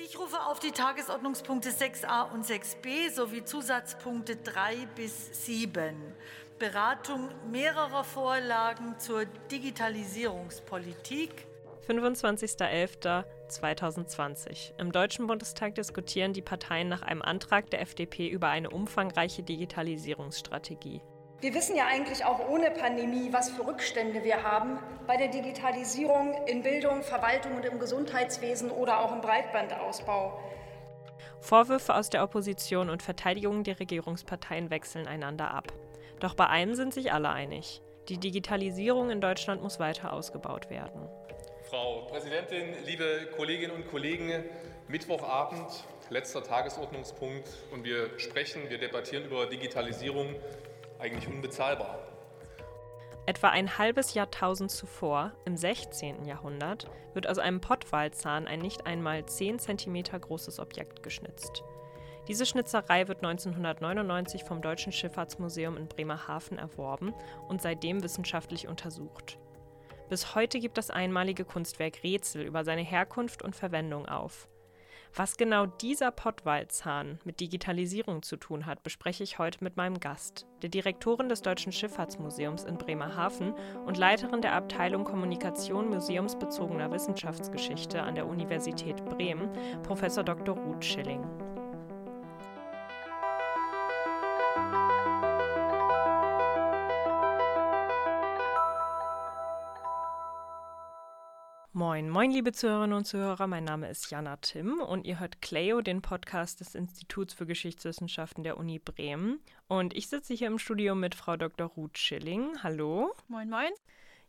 Ich rufe auf die Tagesordnungspunkte 6a und 6b sowie Zusatzpunkte 3 bis 7. Beratung mehrerer Vorlagen zur Digitalisierungspolitik. 25.11.2020. Im Deutschen Bundestag diskutieren die Parteien nach einem Antrag der FDP über eine umfangreiche Digitalisierungsstrategie. Wir wissen ja eigentlich auch ohne Pandemie, was für Rückstände wir haben bei der Digitalisierung in Bildung, Verwaltung und im Gesundheitswesen oder auch im Breitbandausbau. Vorwürfe aus der Opposition und Verteidigungen der Regierungsparteien wechseln einander ab. Doch bei einem sind sich alle einig. Die Digitalisierung in Deutschland muss weiter ausgebaut werden. Frau Präsidentin, liebe Kolleginnen und Kollegen, Mittwochabend, letzter Tagesordnungspunkt und wir sprechen, wir debattieren über Digitalisierung eigentlich unbezahlbar. Etwa ein halbes Jahrtausend zuvor, im 16. Jahrhundert, wird aus einem Pottwalzahn ein nicht einmal 10 cm großes Objekt geschnitzt. Diese Schnitzerei wird 1999 vom Deutschen Schifffahrtsmuseum in Bremerhaven erworben und seitdem wissenschaftlich untersucht. Bis heute gibt das einmalige Kunstwerk Rätsel über seine Herkunft und Verwendung auf. Was genau dieser Pottwalzahn mit Digitalisierung zu tun hat, bespreche ich heute mit meinem Gast, der Direktorin des Deutschen Schifffahrtsmuseums in Bremerhaven und Leiterin der Abteilung Kommunikation museumsbezogener Wissenschaftsgeschichte an der Universität Bremen, Prof. Dr. Ruth Schilling. Moin, moin, liebe Zuhörerinnen und Zuhörer. Mein Name ist Jana Timm und ihr hört Cleo, den Podcast des Instituts für Geschichtswissenschaften der Uni Bremen. Und ich sitze hier im Studio mit Frau Dr. Ruth Schilling. Hallo. Moin, moin.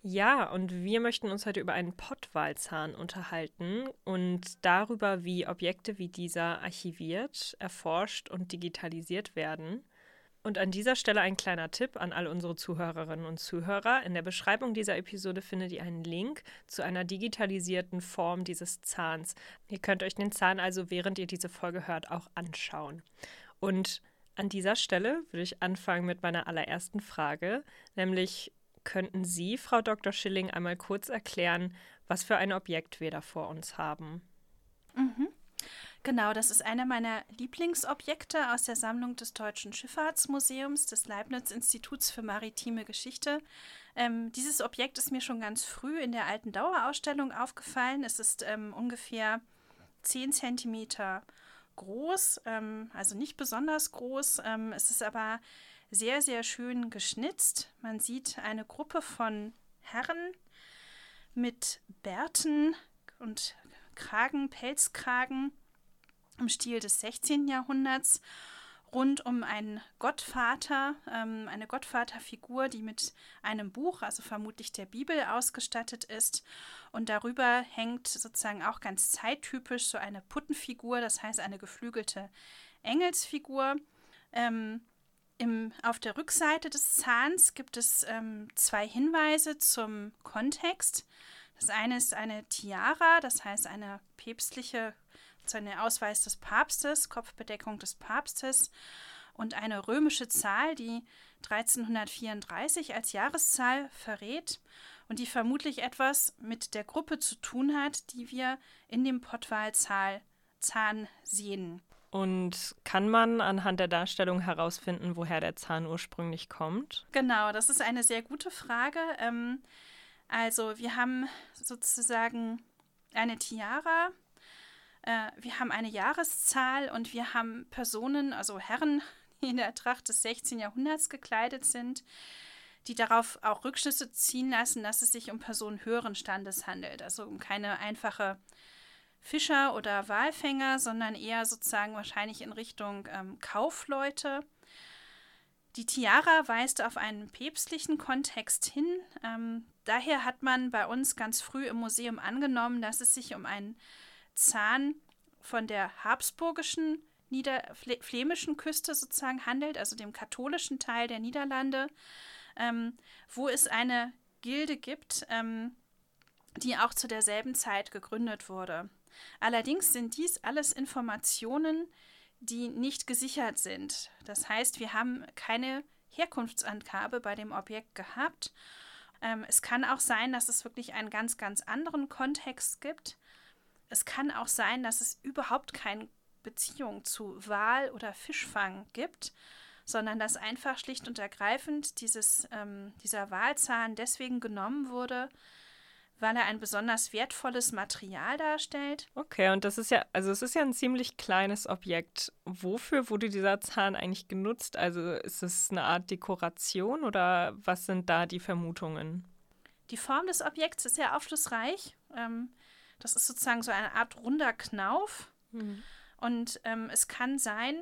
Ja, und wir möchten uns heute über einen Pottwalzahn unterhalten und darüber, wie Objekte wie dieser archiviert, erforscht und digitalisiert werden. Und an dieser Stelle ein kleiner Tipp an all unsere Zuhörerinnen und Zuhörer. In der Beschreibung dieser Episode findet ihr einen Link zu einer digitalisierten Form dieses Zahns. Ihr könnt euch den Zahn also, während ihr diese Folge hört, auch anschauen. Und an dieser Stelle würde ich anfangen mit meiner allerersten Frage, nämlich könnten Sie, Frau Dr. Schilling, einmal kurz erklären, was für ein Objekt wir da vor uns haben? Mhm. Genau, das ist einer meiner Lieblingsobjekte aus der Sammlung des Deutschen Schifffahrtsmuseums des Leibniz-Instituts für maritime Geschichte. Ähm, dieses Objekt ist mir schon ganz früh in der alten Dauerausstellung aufgefallen. Es ist ähm, ungefähr 10 cm groß, ähm, also nicht besonders groß. Ähm, es ist aber sehr, sehr schön geschnitzt. Man sieht eine Gruppe von Herren mit Bärten und Kragen, Pelzkragen im Stil des 16. Jahrhunderts rund um einen Gottvater, ähm, eine Gottvaterfigur, die mit einem Buch, also vermutlich der Bibel, ausgestattet ist. Und darüber hängt sozusagen auch ganz zeittypisch so eine Puttenfigur, das heißt eine geflügelte Engelsfigur. Ähm, im, auf der Rückseite des Zahns gibt es ähm, zwei Hinweise zum Kontext. Das eine ist eine Tiara, das heißt eine päpstliche ein Ausweis des Papstes, Kopfbedeckung des Papstes und eine römische Zahl, die 1334 als Jahreszahl verrät und die vermutlich etwas mit der Gruppe zu tun hat, die wir in dem Pottwalzahn sehen. Und kann man anhand der Darstellung herausfinden, woher der Zahn ursprünglich kommt? Genau, das ist eine sehr gute Frage. Ähm, also wir haben sozusagen eine Tiara, äh, wir haben eine Jahreszahl und wir haben Personen, also Herren, die in der Tracht des 16. Jahrhunderts gekleidet sind, die darauf auch Rückschlüsse ziehen lassen, dass es sich um Personen höheren Standes handelt. Also um keine einfache Fischer oder Walfänger, sondern eher sozusagen wahrscheinlich in Richtung ähm, Kaufleute. Die Tiara weist auf einen päpstlichen Kontext hin. Ähm, daher hat man bei uns ganz früh im Museum angenommen, dass es sich um einen Zahn von der habsburgischen Nieder flämischen Küste sozusagen handelt, also dem katholischen Teil der Niederlande, ähm, wo es eine Gilde gibt, ähm, die auch zu derselben Zeit gegründet wurde. Allerdings sind dies alles Informationen, die nicht gesichert sind. Das heißt, wir haben keine Herkunftsangabe bei dem Objekt gehabt. Ähm, es kann auch sein, dass es wirklich einen ganz, ganz anderen Kontext gibt. Es kann auch sein, dass es überhaupt keine Beziehung zu Wal- oder Fischfang gibt, sondern dass einfach schlicht und ergreifend dieses, ähm, dieser Walzahn deswegen genommen wurde, weil er ein besonders wertvolles Material darstellt. Okay, und das ist ja, also es ist ja ein ziemlich kleines Objekt. Wofür wurde dieser Zahn eigentlich genutzt? Also ist es eine Art Dekoration oder was sind da die Vermutungen? Die Form des Objekts ist sehr aufschlussreich. Ähm, das ist sozusagen so eine Art runder Knauf. Mhm. Und ähm, es kann sein,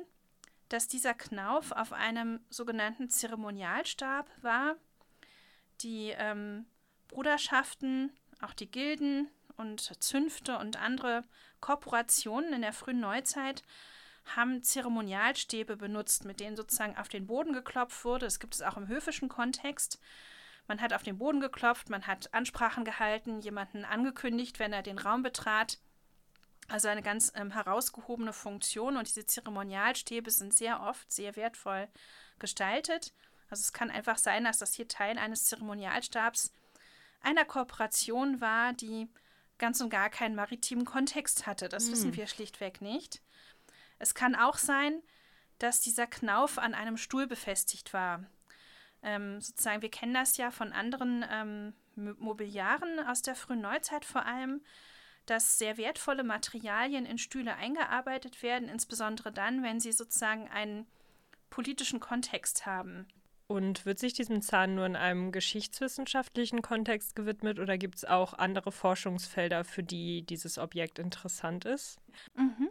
dass dieser Knauf auf einem sogenannten Zeremonialstab war. Die ähm, Bruderschaften auch die Gilden und Zünfte und andere Korporationen in der frühen Neuzeit haben Zeremonialstäbe benutzt, mit denen sozusagen auf den Boden geklopft wurde. Das gibt es auch im höfischen Kontext. Man hat auf den Boden geklopft, man hat Ansprachen gehalten, jemanden angekündigt, wenn er den Raum betrat. Also eine ganz ähm, herausgehobene Funktion und diese Zeremonialstäbe sind sehr oft sehr wertvoll gestaltet. Also es kann einfach sein, dass das hier Teil eines Zeremonialstabs einer Kooperation war, die ganz und gar keinen maritimen Kontext hatte. Das hm. wissen wir schlichtweg nicht. Es kann auch sein, dass dieser Knauf an einem Stuhl befestigt war. Ähm, sozusagen, wir kennen das ja von anderen ähm, Mobiliaren aus der frühen Neuzeit vor allem, dass sehr wertvolle Materialien in Stühle eingearbeitet werden, insbesondere dann, wenn sie sozusagen einen politischen Kontext haben. Und wird sich diesem Zahn nur in einem geschichtswissenschaftlichen Kontext gewidmet oder gibt es auch andere Forschungsfelder, für die dieses Objekt interessant ist? Mhm.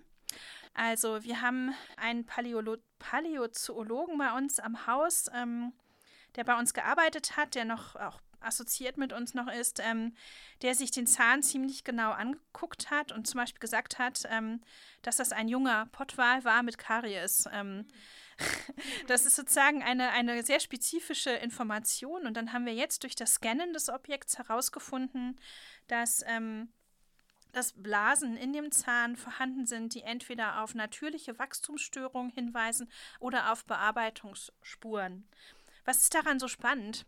Also wir haben einen Paläolo Paläozoologen bei uns am Haus, ähm, der bei uns gearbeitet hat, der noch auch assoziiert mit uns noch ist, ähm, der sich den Zahn ziemlich genau angeguckt hat und zum Beispiel gesagt hat, ähm, dass das ein junger Pottwal war mit Karies. Ähm, das ist sozusagen eine, eine sehr spezifische Information. Und dann haben wir jetzt durch das Scannen des Objekts herausgefunden, dass, ähm, dass Blasen in dem Zahn vorhanden sind, die entweder auf natürliche Wachstumsstörungen hinweisen oder auf Bearbeitungsspuren. Was ist daran so spannend?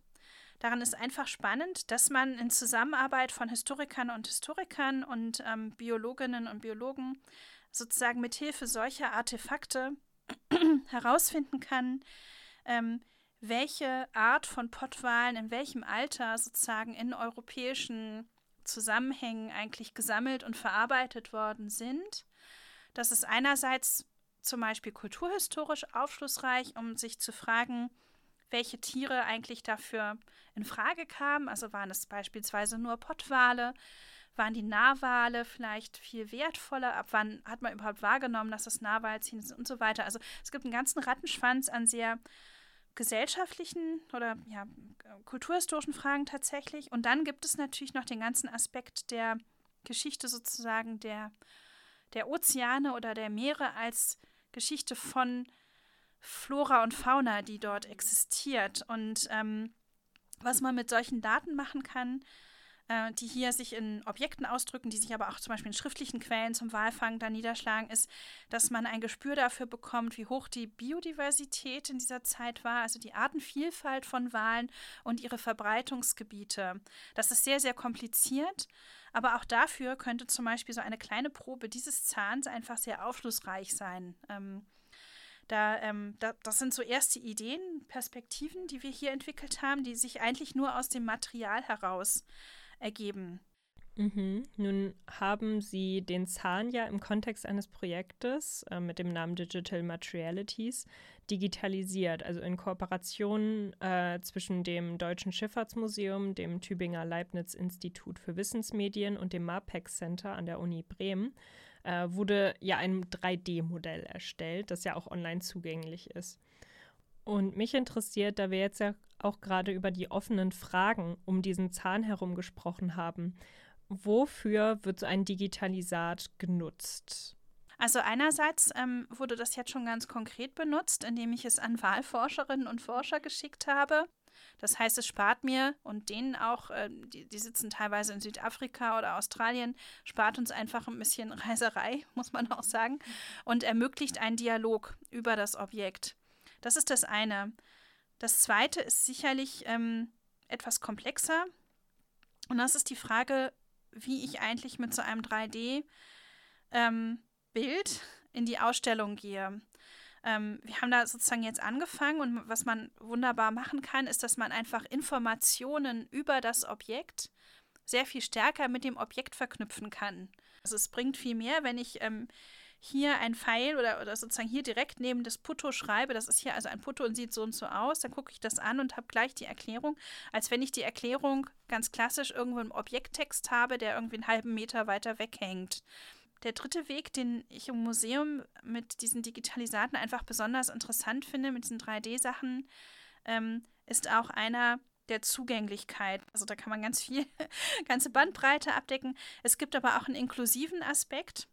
Daran ist einfach spannend, dass man in Zusammenarbeit von Historikern und Historikern und ähm, Biologinnen und Biologen sozusagen mit Hilfe solcher Artefakte herausfinden kann, ähm, welche Art von Pottwalen in welchem Alter sozusagen in europäischen Zusammenhängen eigentlich gesammelt und verarbeitet worden sind. Das ist einerseits zum Beispiel kulturhistorisch aufschlussreich, um sich zu fragen, welche Tiere eigentlich dafür in Frage kamen. Also waren es beispielsweise nur Pottwale, waren die Narwale vielleicht viel wertvoller? Ab wann hat man überhaupt wahrgenommen, dass das Narwalziehen ist und so weiter? Also es gibt einen ganzen Rattenschwanz an sehr gesellschaftlichen oder ja, kulturhistorischen Fragen tatsächlich. Und dann gibt es natürlich noch den ganzen Aspekt der Geschichte sozusagen der, der Ozeane oder der Meere als Geschichte von Flora und Fauna, die dort existiert. Und ähm, was man mit solchen Daten machen kann, äh, die hier sich in Objekten ausdrücken, die sich aber auch zum Beispiel in schriftlichen Quellen zum Walfang dann niederschlagen, ist, dass man ein Gespür dafür bekommt, wie hoch die Biodiversität in dieser Zeit war, also die Artenvielfalt von Walen und ihre Verbreitungsgebiete. Das ist sehr, sehr kompliziert. Aber auch dafür könnte zum Beispiel so eine kleine Probe dieses Zahns einfach sehr aufschlussreich sein. Ähm, da, ähm, da, das sind so erste Ideen, Perspektiven, die wir hier entwickelt haben, die sich eigentlich nur aus dem Material heraus ergeben. Mhm. Nun haben Sie den Zahn ja im Kontext eines Projektes äh, mit dem Namen Digital Materialities digitalisiert, also in Kooperation äh, zwischen dem Deutschen Schifffahrtsmuseum, dem Tübinger Leibniz Institut für Wissensmedien und dem MAPEX Center an der Uni Bremen äh, wurde ja ein 3D-Modell erstellt, das ja auch online zugänglich ist. Und mich interessiert, da wir jetzt ja auch gerade über die offenen Fragen um diesen Zahn herum gesprochen haben, wofür wird so ein Digitalisat genutzt? Also einerseits ähm, wurde das jetzt schon ganz konkret benutzt, indem ich es an Wahlforscherinnen und Forscher geschickt habe. Das heißt, es spart mir und denen auch, äh, die, die, sitzen teilweise in Südafrika oder Australien, spart uns einfach ein bisschen Reiserei, muss man auch sagen, und ermöglicht einen Dialog über das Objekt. Das ist das eine. Das zweite ist sicherlich ähm, etwas komplexer. Und das ist die Frage, wie ich eigentlich mit so einem 3D ähm, in die Ausstellung gehe. Ähm, wir haben da sozusagen jetzt angefangen und was man wunderbar machen kann, ist, dass man einfach Informationen über das Objekt sehr viel stärker mit dem Objekt verknüpfen kann. Also es bringt viel mehr, wenn ich ähm, hier ein Pfeil oder, oder sozusagen hier direkt neben das Putto schreibe, das ist hier also ein Putto und sieht so und so aus, dann gucke ich das an und habe gleich die Erklärung, als wenn ich die Erklärung ganz klassisch irgendwo im Objekttext habe, der irgendwie einen halben Meter weiter weghängt. Der dritte Weg, den ich im Museum mit diesen Digitalisaten einfach besonders interessant finde, mit diesen 3D-Sachen, ähm, ist auch einer der Zugänglichkeit. Also da kann man ganz viel, ganze Bandbreite abdecken. Es gibt aber auch einen inklusiven Aspekt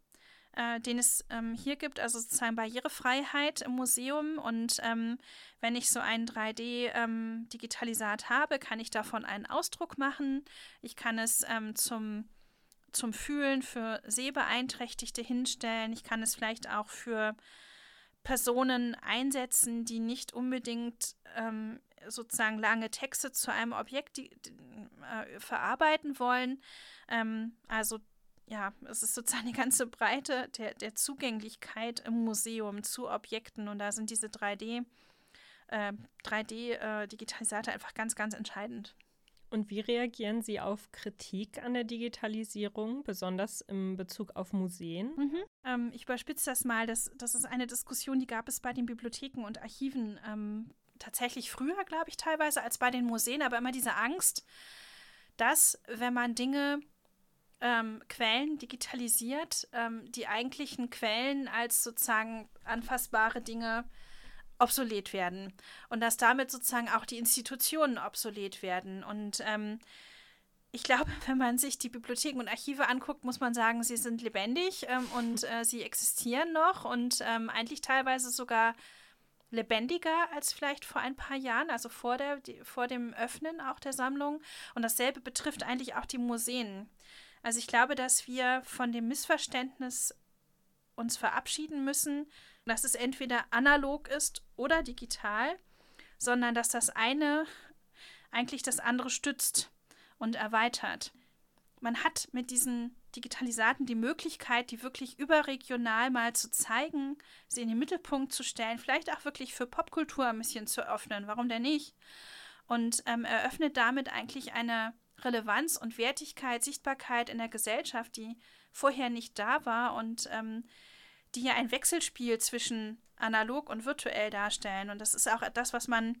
äh, den es ähm, hier gibt, also sozusagen Barrierefreiheit im Museum. Und ähm, wenn ich so einen 3D-Digitalisat ähm, habe, kann ich davon einen Ausdruck machen. Ich kann es ähm, zum, zum Fühlen für Sehbeeinträchtigte hinstellen. Ich kann es vielleicht auch für Personen einsetzen, die nicht unbedingt ähm, sozusagen lange Texte zu einem Objekt die, die, äh, verarbeiten wollen. Ähm, also ja, es ist sozusagen die ganze Breite der, der Zugänglichkeit im Museum zu Objekten und da sind diese 3D, äh, 3D-Digitalisator äh, einfach ganz, ganz entscheidend. Und wie reagieren Sie auf Kritik an der Digitalisierung, besonders im Bezug auf Museen? Mhm. Ähm, ich überspitze das mal. Das, das ist eine Diskussion, die gab es bei den Bibliotheken und Archiven ähm, tatsächlich früher, glaube ich, teilweise als bei den Museen, aber immer diese Angst, dass, wenn man Dinge ähm, Quellen digitalisiert, ähm, die eigentlichen Quellen als sozusagen anfassbare Dinge obsolet werden und dass damit sozusagen auch die Institutionen obsolet werden. Und ähm, ich glaube, wenn man sich die Bibliotheken und Archive anguckt, muss man sagen, sie sind lebendig ähm, und äh, sie existieren noch und ähm, eigentlich teilweise sogar lebendiger als vielleicht vor ein paar Jahren, also vor, der, die, vor dem Öffnen auch der Sammlung. Und dasselbe betrifft eigentlich auch die Museen. Also ich glaube, dass wir von dem Missverständnis uns verabschieden müssen, dass es entweder analog ist oder digital, sondern dass das eine eigentlich das andere stützt und erweitert. Man hat mit diesen Digitalisaten die Möglichkeit, die wirklich überregional mal zu zeigen, sie in den Mittelpunkt zu stellen, vielleicht auch wirklich für Popkultur ein bisschen zu öffnen. Warum denn nicht? Und ähm, eröffnet damit eigentlich eine Relevanz und Wertigkeit, Sichtbarkeit in der Gesellschaft, die vorher nicht da war und ähm, die ja ein Wechselspiel zwischen analog und virtuell darstellen. Und das ist auch das, was man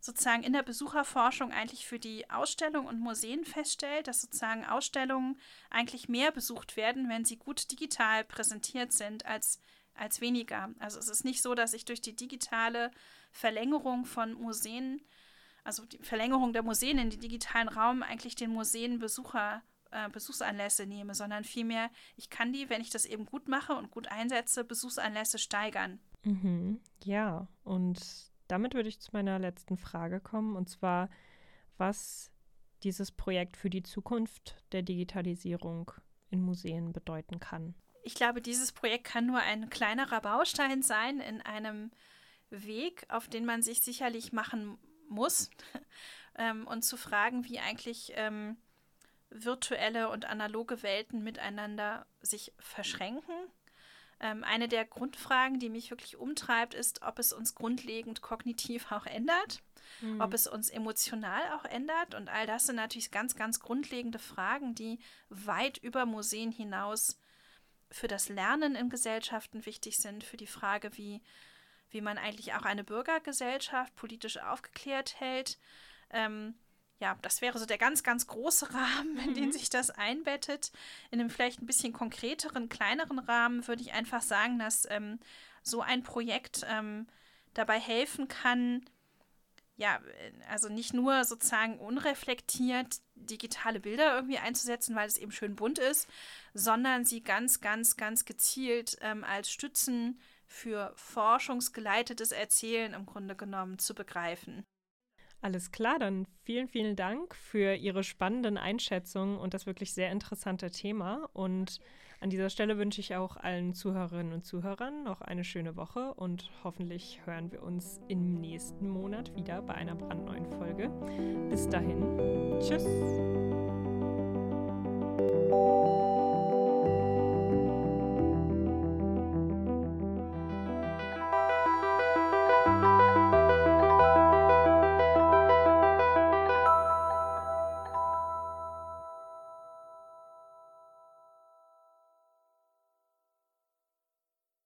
sozusagen in der Besucherforschung eigentlich für die Ausstellung und Museen feststellt, dass sozusagen Ausstellungen eigentlich mehr besucht werden, wenn sie gut digital präsentiert sind, als, als weniger. Also es ist nicht so, dass ich durch die digitale Verlängerung von Museen also die Verlängerung der Museen in den digitalen Raum eigentlich den Museenbesucher äh, Besuchsanlässe nehme, sondern vielmehr, ich kann die, wenn ich das eben gut mache und gut einsetze, Besuchsanlässe steigern. Mhm. Ja, und damit würde ich zu meiner letzten Frage kommen, und zwar, was dieses Projekt für die Zukunft der Digitalisierung in Museen bedeuten kann. Ich glaube, dieses Projekt kann nur ein kleinerer Baustein sein in einem Weg, auf den man sich sicherlich machen muss ähm, und zu fragen, wie eigentlich ähm, virtuelle und analoge Welten miteinander sich verschränken. Ähm, eine der Grundfragen, die mich wirklich umtreibt, ist, ob es uns grundlegend kognitiv auch ändert, mhm. ob es uns emotional auch ändert. Und all das sind natürlich ganz, ganz grundlegende Fragen, die weit über Museen hinaus für das Lernen in Gesellschaften wichtig sind, für die Frage, wie wie man eigentlich auch eine Bürgergesellschaft politisch aufgeklärt hält. Ähm, ja, das wäre so der ganz, ganz große Rahmen, in den mhm. sich das einbettet. In einem vielleicht ein bisschen konkreteren, kleineren Rahmen würde ich einfach sagen, dass ähm, so ein Projekt ähm, dabei helfen kann, ja, also nicht nur sozusagen unreflektiert digitale Bilder irgendwie einzusetzen, weil es eben schön bunt ist, sondern sie ganz, ganz, ganz gezielt ähm, als Stützen für forschungsgeleitetes Erzählen im Grunde genommen zu begreifen. Alles klar, dann vielen, vielen Dank für Ihre spannenden Einschätzungen und das wirklich sehr interessante Thema. Und an dieser Stelle wünsche ich auch allen Zuhörerinnen und Zuhörern noch eine schöne Woche und hoffentlich hören wir uns im nächsten Monat wieder bei einer brandneuen Folge. Bis dahin, tschüss.